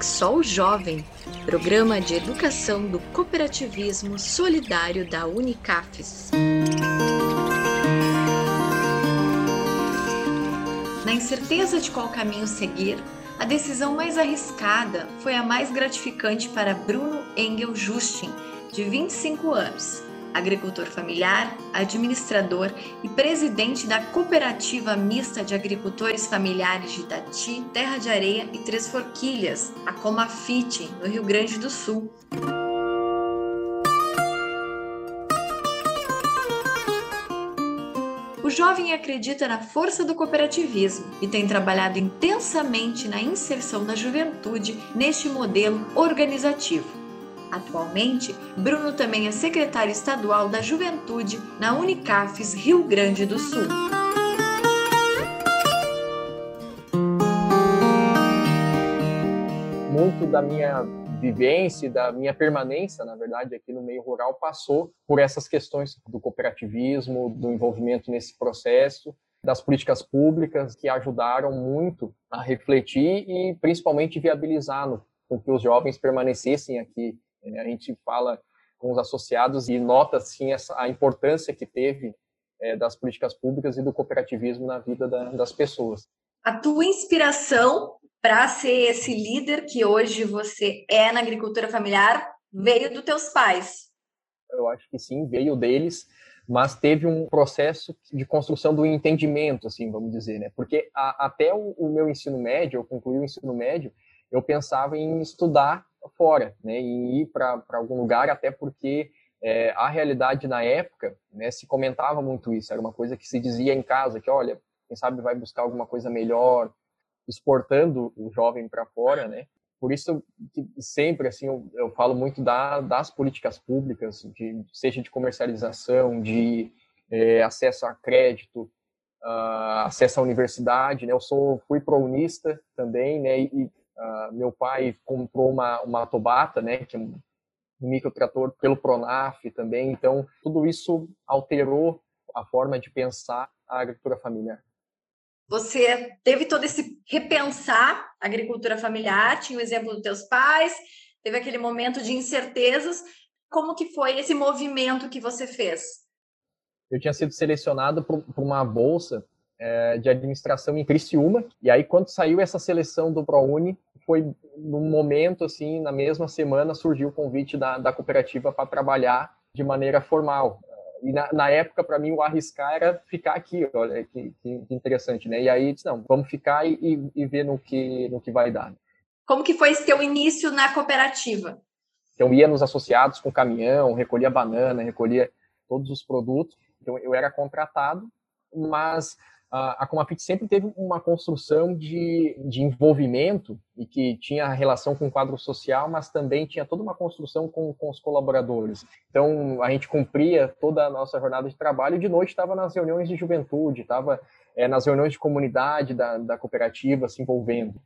Exol Jovem, programa de educação do cooperativismo solidário da Unicafes. Na incerteza de qual caminho seguir, a decisão mais arriscada foi a mais gratificante para Bruno Engel Justin, de 25 anos agricultor familiar, administrador e presidente da Cooperativa Mista de Agricultores Familiares de Itati, Terra de Areia e Três Forquilhas, a Comafite, no Rio Grande do Sul. O jovem acredita na força do cooperativismo e tem trabalhado intensamente na inserção da juventude neste modelo organizativo. Atualmente, Bruno também é secretário estadual da Juventude na Unicafes Rio Grande do Sul. Muito da minha vivência, da minha permanência, na verdade, aqui no meio rural, passou por essas questões do cooperativismo, do envolvimento nesse processo, das políticas públicas que ajudaram muito a refletir e principalmente viabilizar no, com que os jovens permanecessem aqui a gente fala com os associados e nota assim essa, a importância que teve é, das políticas públicas e do cooperativismo na vida da, das pessoas. A tua inspiração para ser esse líder que hoje você é na agricultura familiar veio dos teus pais? Eu acho que sim, veio deles, mas teve um processo de construção do entendimento, assim, vamos dizer, né? Porque a, até o, o meu ensino médio, eu concluí o ensino médio, eu pensava em estudar fora, né, e ir para algum lugar, até porque é, a realidade na época, né, se comentava muito isso, era uma coisa que se dizia em casa, que olha, quem sabe vai buscar alguma coisa melhor, exportando o jovem para fora, né? Por isso que sempre assim eu, eu falo muito da, das políticas públicas, de, seja de comercialização, de é, acesso a crédito, uh, acesso à universidade, né? Eu sou fui prounista também, né? E, Uh, meu pai comprou uma, uma Tobata, né, que é um microtrator pelo Pronaf também. Então, tudo isso alterou a forma de pensar a agricultura familiar. Você teve todo esse repensar a agricultura familiar, tinha o exemplo dos teus pais, teve aquele momento de incertezas. Como que foi esse movimento que você fez? Eu tinha sido selecionado para uma bolsa é, de administração em Criciúma. E aí, quando saiu essa seleção do ProUni, foi num momento, assim, na mesma semana, surgiu o convite da, da cooperativa para trabalhar de maneira formal. E na, na época, para mim, o arriscar era ficar aqui, olha que, que, interessante, né? E aí, disse, não, vamos ficar e, e, ver no que, no que vai dar. Como que foi esse teu início na cooperativa? Então, ia nos associados com caminhão, recolhia banana, recolhia todos os produtos. Então, eu era contratado, mas a Comafit sempre teve uma construção de, de envolvimento e que tinha relação com o quadro social, mas também tinha toda uma construção com, com os colaboradores. Então, a gente cumpria toda a nossa jornada de trabalho e de noite estava nas reuniões de juventude, estava é, nas reuniões de comunidade da, da cooperativa se envolvendo.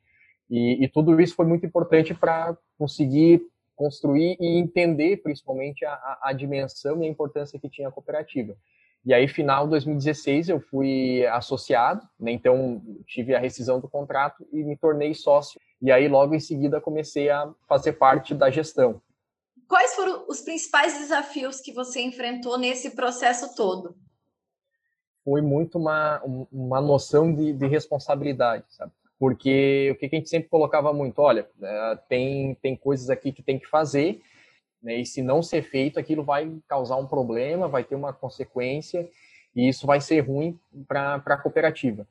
E, e tudo isso foi muito importante para conseguir construir e entender, principalmente, a, a, a dimensão e a importância que tinha a cooperativa. E aí, final de 2016, eu fui associado, né? então tive a rescisão do contrato e me tornei sócio. E aí, logo em seguida, comecei a fazer parte da gestão. Quais foram os principais desafios que você enfrentou nesse processo todo? Foi muito uma, uma noção de, de responsabilidade, sabe? Porque o que a gente sempre colocava muito, olha, é, tem, tem coisas aqui que tem que fazer, né? E se não ser feito, aquilo vai causar um problema, vai ter uma consequência, e isso vai ser ruim para a cooperativa.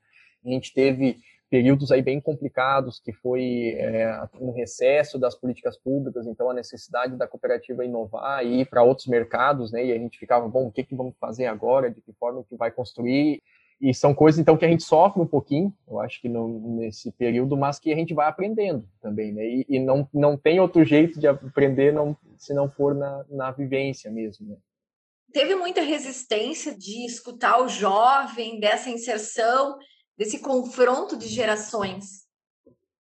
A gente teve períodos aí bem complicados, que foi é, um recesso das políticas públicas, então a necessidade da cooperativa inovar e ir para outros mercados, né? E a gente ficava, bom, o que, que vamos fazer agora? De que forma que vai construir? E são coisas, então, que a gente sofre um pouquinho, eu acho que nesse período, mas que a gente vai aprendendo também, né? E, e, não, não tem outro jeito de aprender não, se não for na, na vivência mesmo, né? Teve muita resistência de escutar o jovem, dessa inserção, desse confronto de gerações?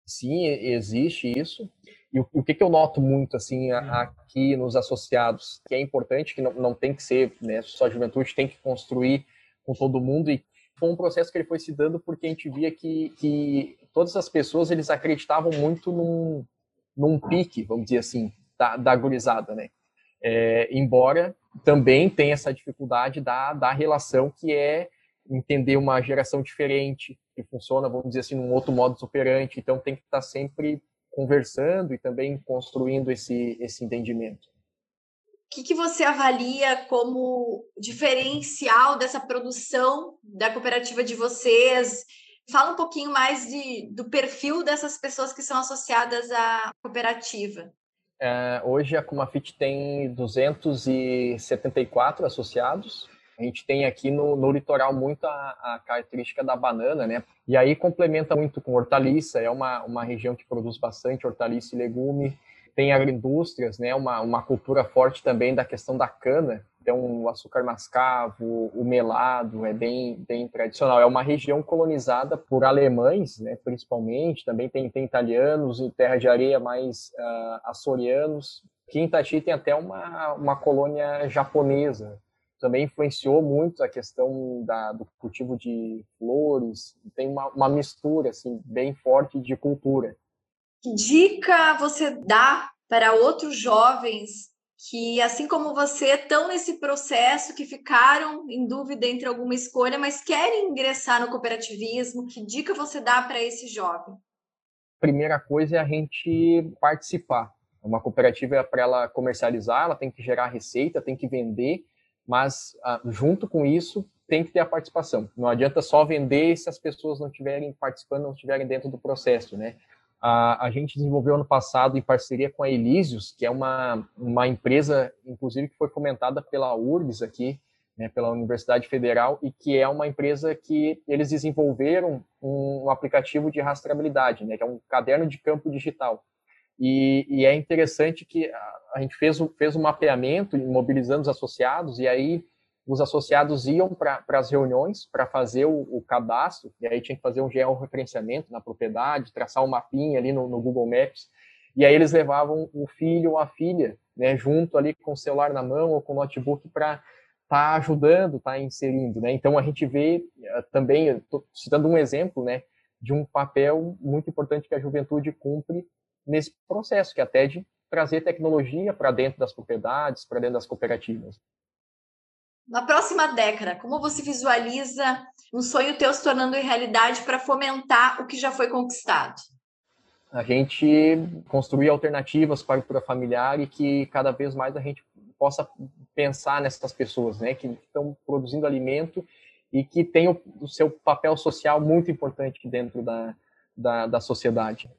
Sim, existe isso. E o, o que, que, eu noto muito, assim, aqui nos associados, que é importante, que não, não tem que ser, né, só a juventude tem que construir com todo mundo e foi um processo que ele foi se dando porque a gente via que, que todas as pessoas eles acreditavam muito num, num pique, vamos dizer assim, da, da gurizada, né? É, embora também tenha essa dificuldade da, da relação que é entender uma geração diferente, que funciona, vamos dizer assim, num outro modo operante, então tem que estar sempre conversando e também construindo esse, esse entendimento. O que, que você avalia como diferencial dessa produção da cooperativa de vocês? Fala um pouquinho mais de, do perfil dessas pessoas que são associadas à cooperativa. É, hoje a Comafit tem 274 associados. A gente tem aqui no, no litoral muito a, a, característica da banana, né? E aí complementa muito com hortaliça, é uma, uma região que produz bastante hortaliça e legume. Tem agroindústrias, né? Uma, uma cultura forte também da questão da cana. Então, o açúcar mascavo, o melado, é bem, bem tradicional. É uma região colonizada por alemães, né, principalmente. Também tem, tem italianos e terra de areia mais uh, açorianos. Aqui em tem até uma, uma colônia japonesa. Também influenciou muito a questão da, do cultivo de flores. Tem uma, uma mistura assim, bem forte de cultura. Que dica você dá para outros jovens que, assim como você, estão nesse processo, que ficaram em dúvida entre alguma escolha, mas querem ingressar no cooperativismo? Que dica você dá para esse jovem? Primeira coisa é a gente participar. Uma cooperativa é para ela comercializar, ela tem que gerar receita, tem que vender, mas ah, junto com isso tem que ter a participação. Não adianta só vender se as pessoas não estiverem participando, não estiverem dentro do processo, né? A, a gente desenvolveu ano passado em parceria com a Elísios, que é uma, uma empresa, inclusive, que foi fomentada pela URGS aqui, né, pela Universidade Federal, e que é uma empresa que eles desenvolveram um, um aplicativo de rastreabilidade, né, que é um caderno de campo digital. E, e é interessante que a, a gente fez, fez um mapeamento, mobilizando os associados, e aí os associados iam para as reuniões para fazer o, o, cadastro, e aí tinha que fazer um georreferenciamento na propriedade, traçar um mapinha ali no, no, Google Maps, e aí eles levavam o filho ou a filha, né, junto ali com o celular na mão ou com o notebook para estar tá ajudando, estar tá inserindo, né? Então a gente vê uh, também, citando um exemplo, né, de um papel muito importante que a juventude cumpre nesse processo, que é até de trazer tecnologia para dentro das propriedades, para dentro das cooperativas. Na próxima década, como você visualiza um sonho teu se tornando realidade para fomentar o que já foi conquistado? A gente construir alternativas para a cultura familiar e que cada vez mais a gente possa pensar nessas pessoas, né, que estão produzindo alimento e que têm o, o seu papel social muito importante dentro da, da, da sociedade.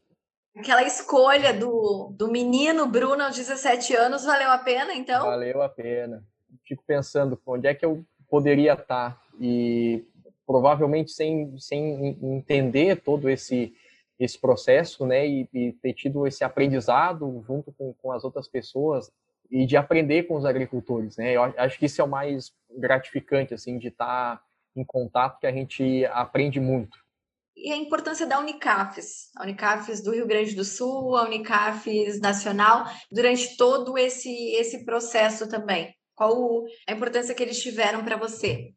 Aquela escolha do, do menino Bruno aos 17 anos valeu a pena, então? Valeu a pena fico pensando onde é que eu poderia estar e provavelmente sem, sem entender todo esse esse processo, né, e, e ter tido esse aprendizado junto com, com as outras pessoas e de aprender com os agricultores, né, eu acho que isso é o mais gratificante, assim, de estar em contato, que a gente aprende muito. E a importância da Unicafes, a Unicafes do Rio Grande do Sul, a Unicafes nacional, durante todo esse, esse processo também. Qual a importância que eles tiveram para você?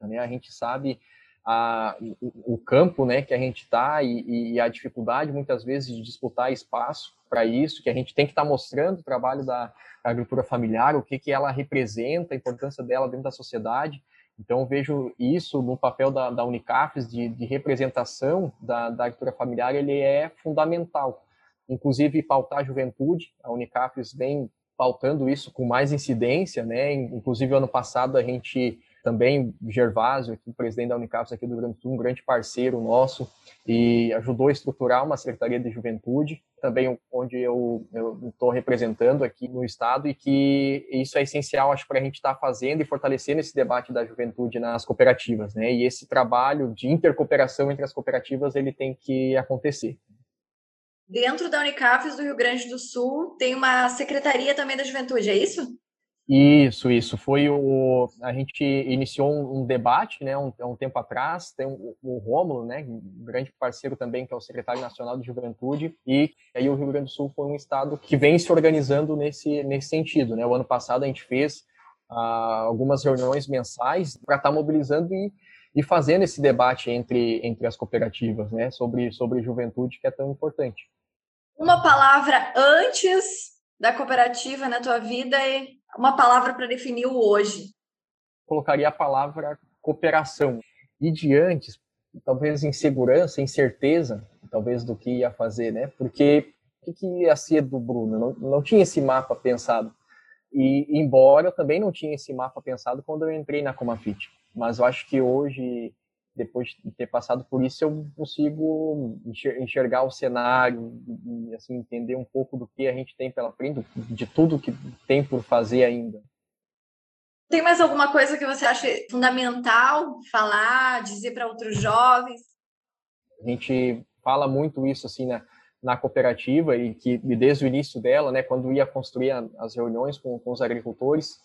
A gente sabe a, o, o, campo né, que a gente está e, e, a dificuldade, muitas vezes, de disputar espaço para isso, que a gente tem que estar tá mostrando o trabalho da agricultura familiar, o que, que ela representa, a importância dela dentro da sociedade. Então, vejo isso no papel da, da Unicafes, de, de representação da, da agricultura familiar, ele é fundamental. Inclusive, pautar a juventude, a Unicafes vem pautando isso com mais incidência, né? Inclusive, ano passado, a gente também, Gervásio, aqui, presidente da Unicapes aqui do Rio Grande do Sul, um grande parceiro nosso, e ajudou a estruturar uma Secretaria de Juventude, também onde eu estou representando aqui no Estado, e que isso é essencial, acho, para a gente estar tá fazendo e fortalecendo esse debate da juventude nas cooperativas, né? E esse trabalho de intercooperação entre as cooperativas, ele tem que acontecer. Dentro da Unicafes do Rio Grande do Sul tem uma secretaria também da juventude, é isso? Isso, isso. Foi o. A gente iniciou um, debate, né, um, um, tempo atrás. Tem o, o Rômulo, né, um grande parceiro também, que é o secretário nacional de juventude. E aí o Rio Grande do Sul foi um estado que vem se organizando nesse, nesse sentido, né. O ano passado a gente fez ah, algumas reuniões mensais para estar tá mobilizando e, e fazendo esse debate entre, entre as cooperativas, né, sobre, sobre juventude, que é tão importante. Uma palavra antes da cooperativa na tua vida e uma palavra para definir o hoje. Colocaria a palavra cooperação. E de antes, talvez insegurança, incerteza, talvez do que ia fazer, né? Porque o que ia ser do Bruno? Não, não tinha esse mapa pensado. E embora eu também não tinha esse mapa pensado quando eu entrei na Comafit, mas eu acho que hoje, depois de ter passado por isso, eu consigo enxergar o cenário e assim entender um pouco do que a gente tem pela frente, de tudo que tem por fazer ainda. Tem mais alguma coisa que você acha fundamental falar, dizer para outros jovens? A gente fala muito isso assim, né? na cooperativa e que desde o início dela, né, quando ia construir as reuniões com, com os agricultores,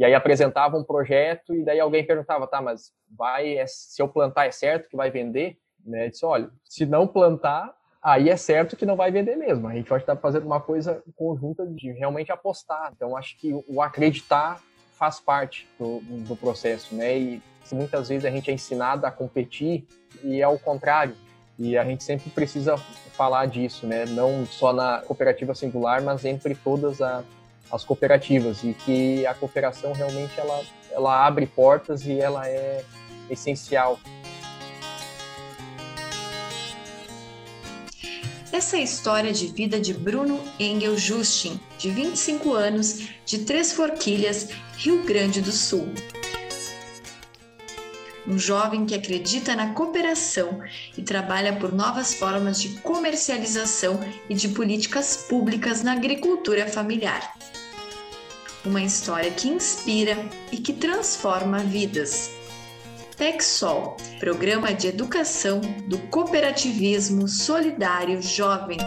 e aí apresentava um projeto e daí alguém perguntava, tá, mas vai, é, se eu plantar é certo que vai vender? Né? Disse, olha, se não plantar, aí é certo que não vai vender mesmo. A gente pode estar fazendo uma coisa conjunta de realmente apostar. Então, acho que o acreditar faz parte do, do processo, né? E muitas vezes a gente é ensinado a competir e é o contrário. E a gente sempre precisa falar disso, né? Não só na cooperativa singular, mas entre todas a, as cooperativas e que a cooperação realmente ela, ela abre portas e ela é essencial. Essa é a história de vida de Bruno Engel Justin, de 25 anos, de Três Forquilhas, Rio Grande do Sul um jovem que acredita na cooperação e trabalha por novas formas de comercialização e de políticas públicas na agricultura familiar. Uma história que inspira e que transforma vidas. TechSol, Programa de Educação do Cooperativismo Solidário Jovem.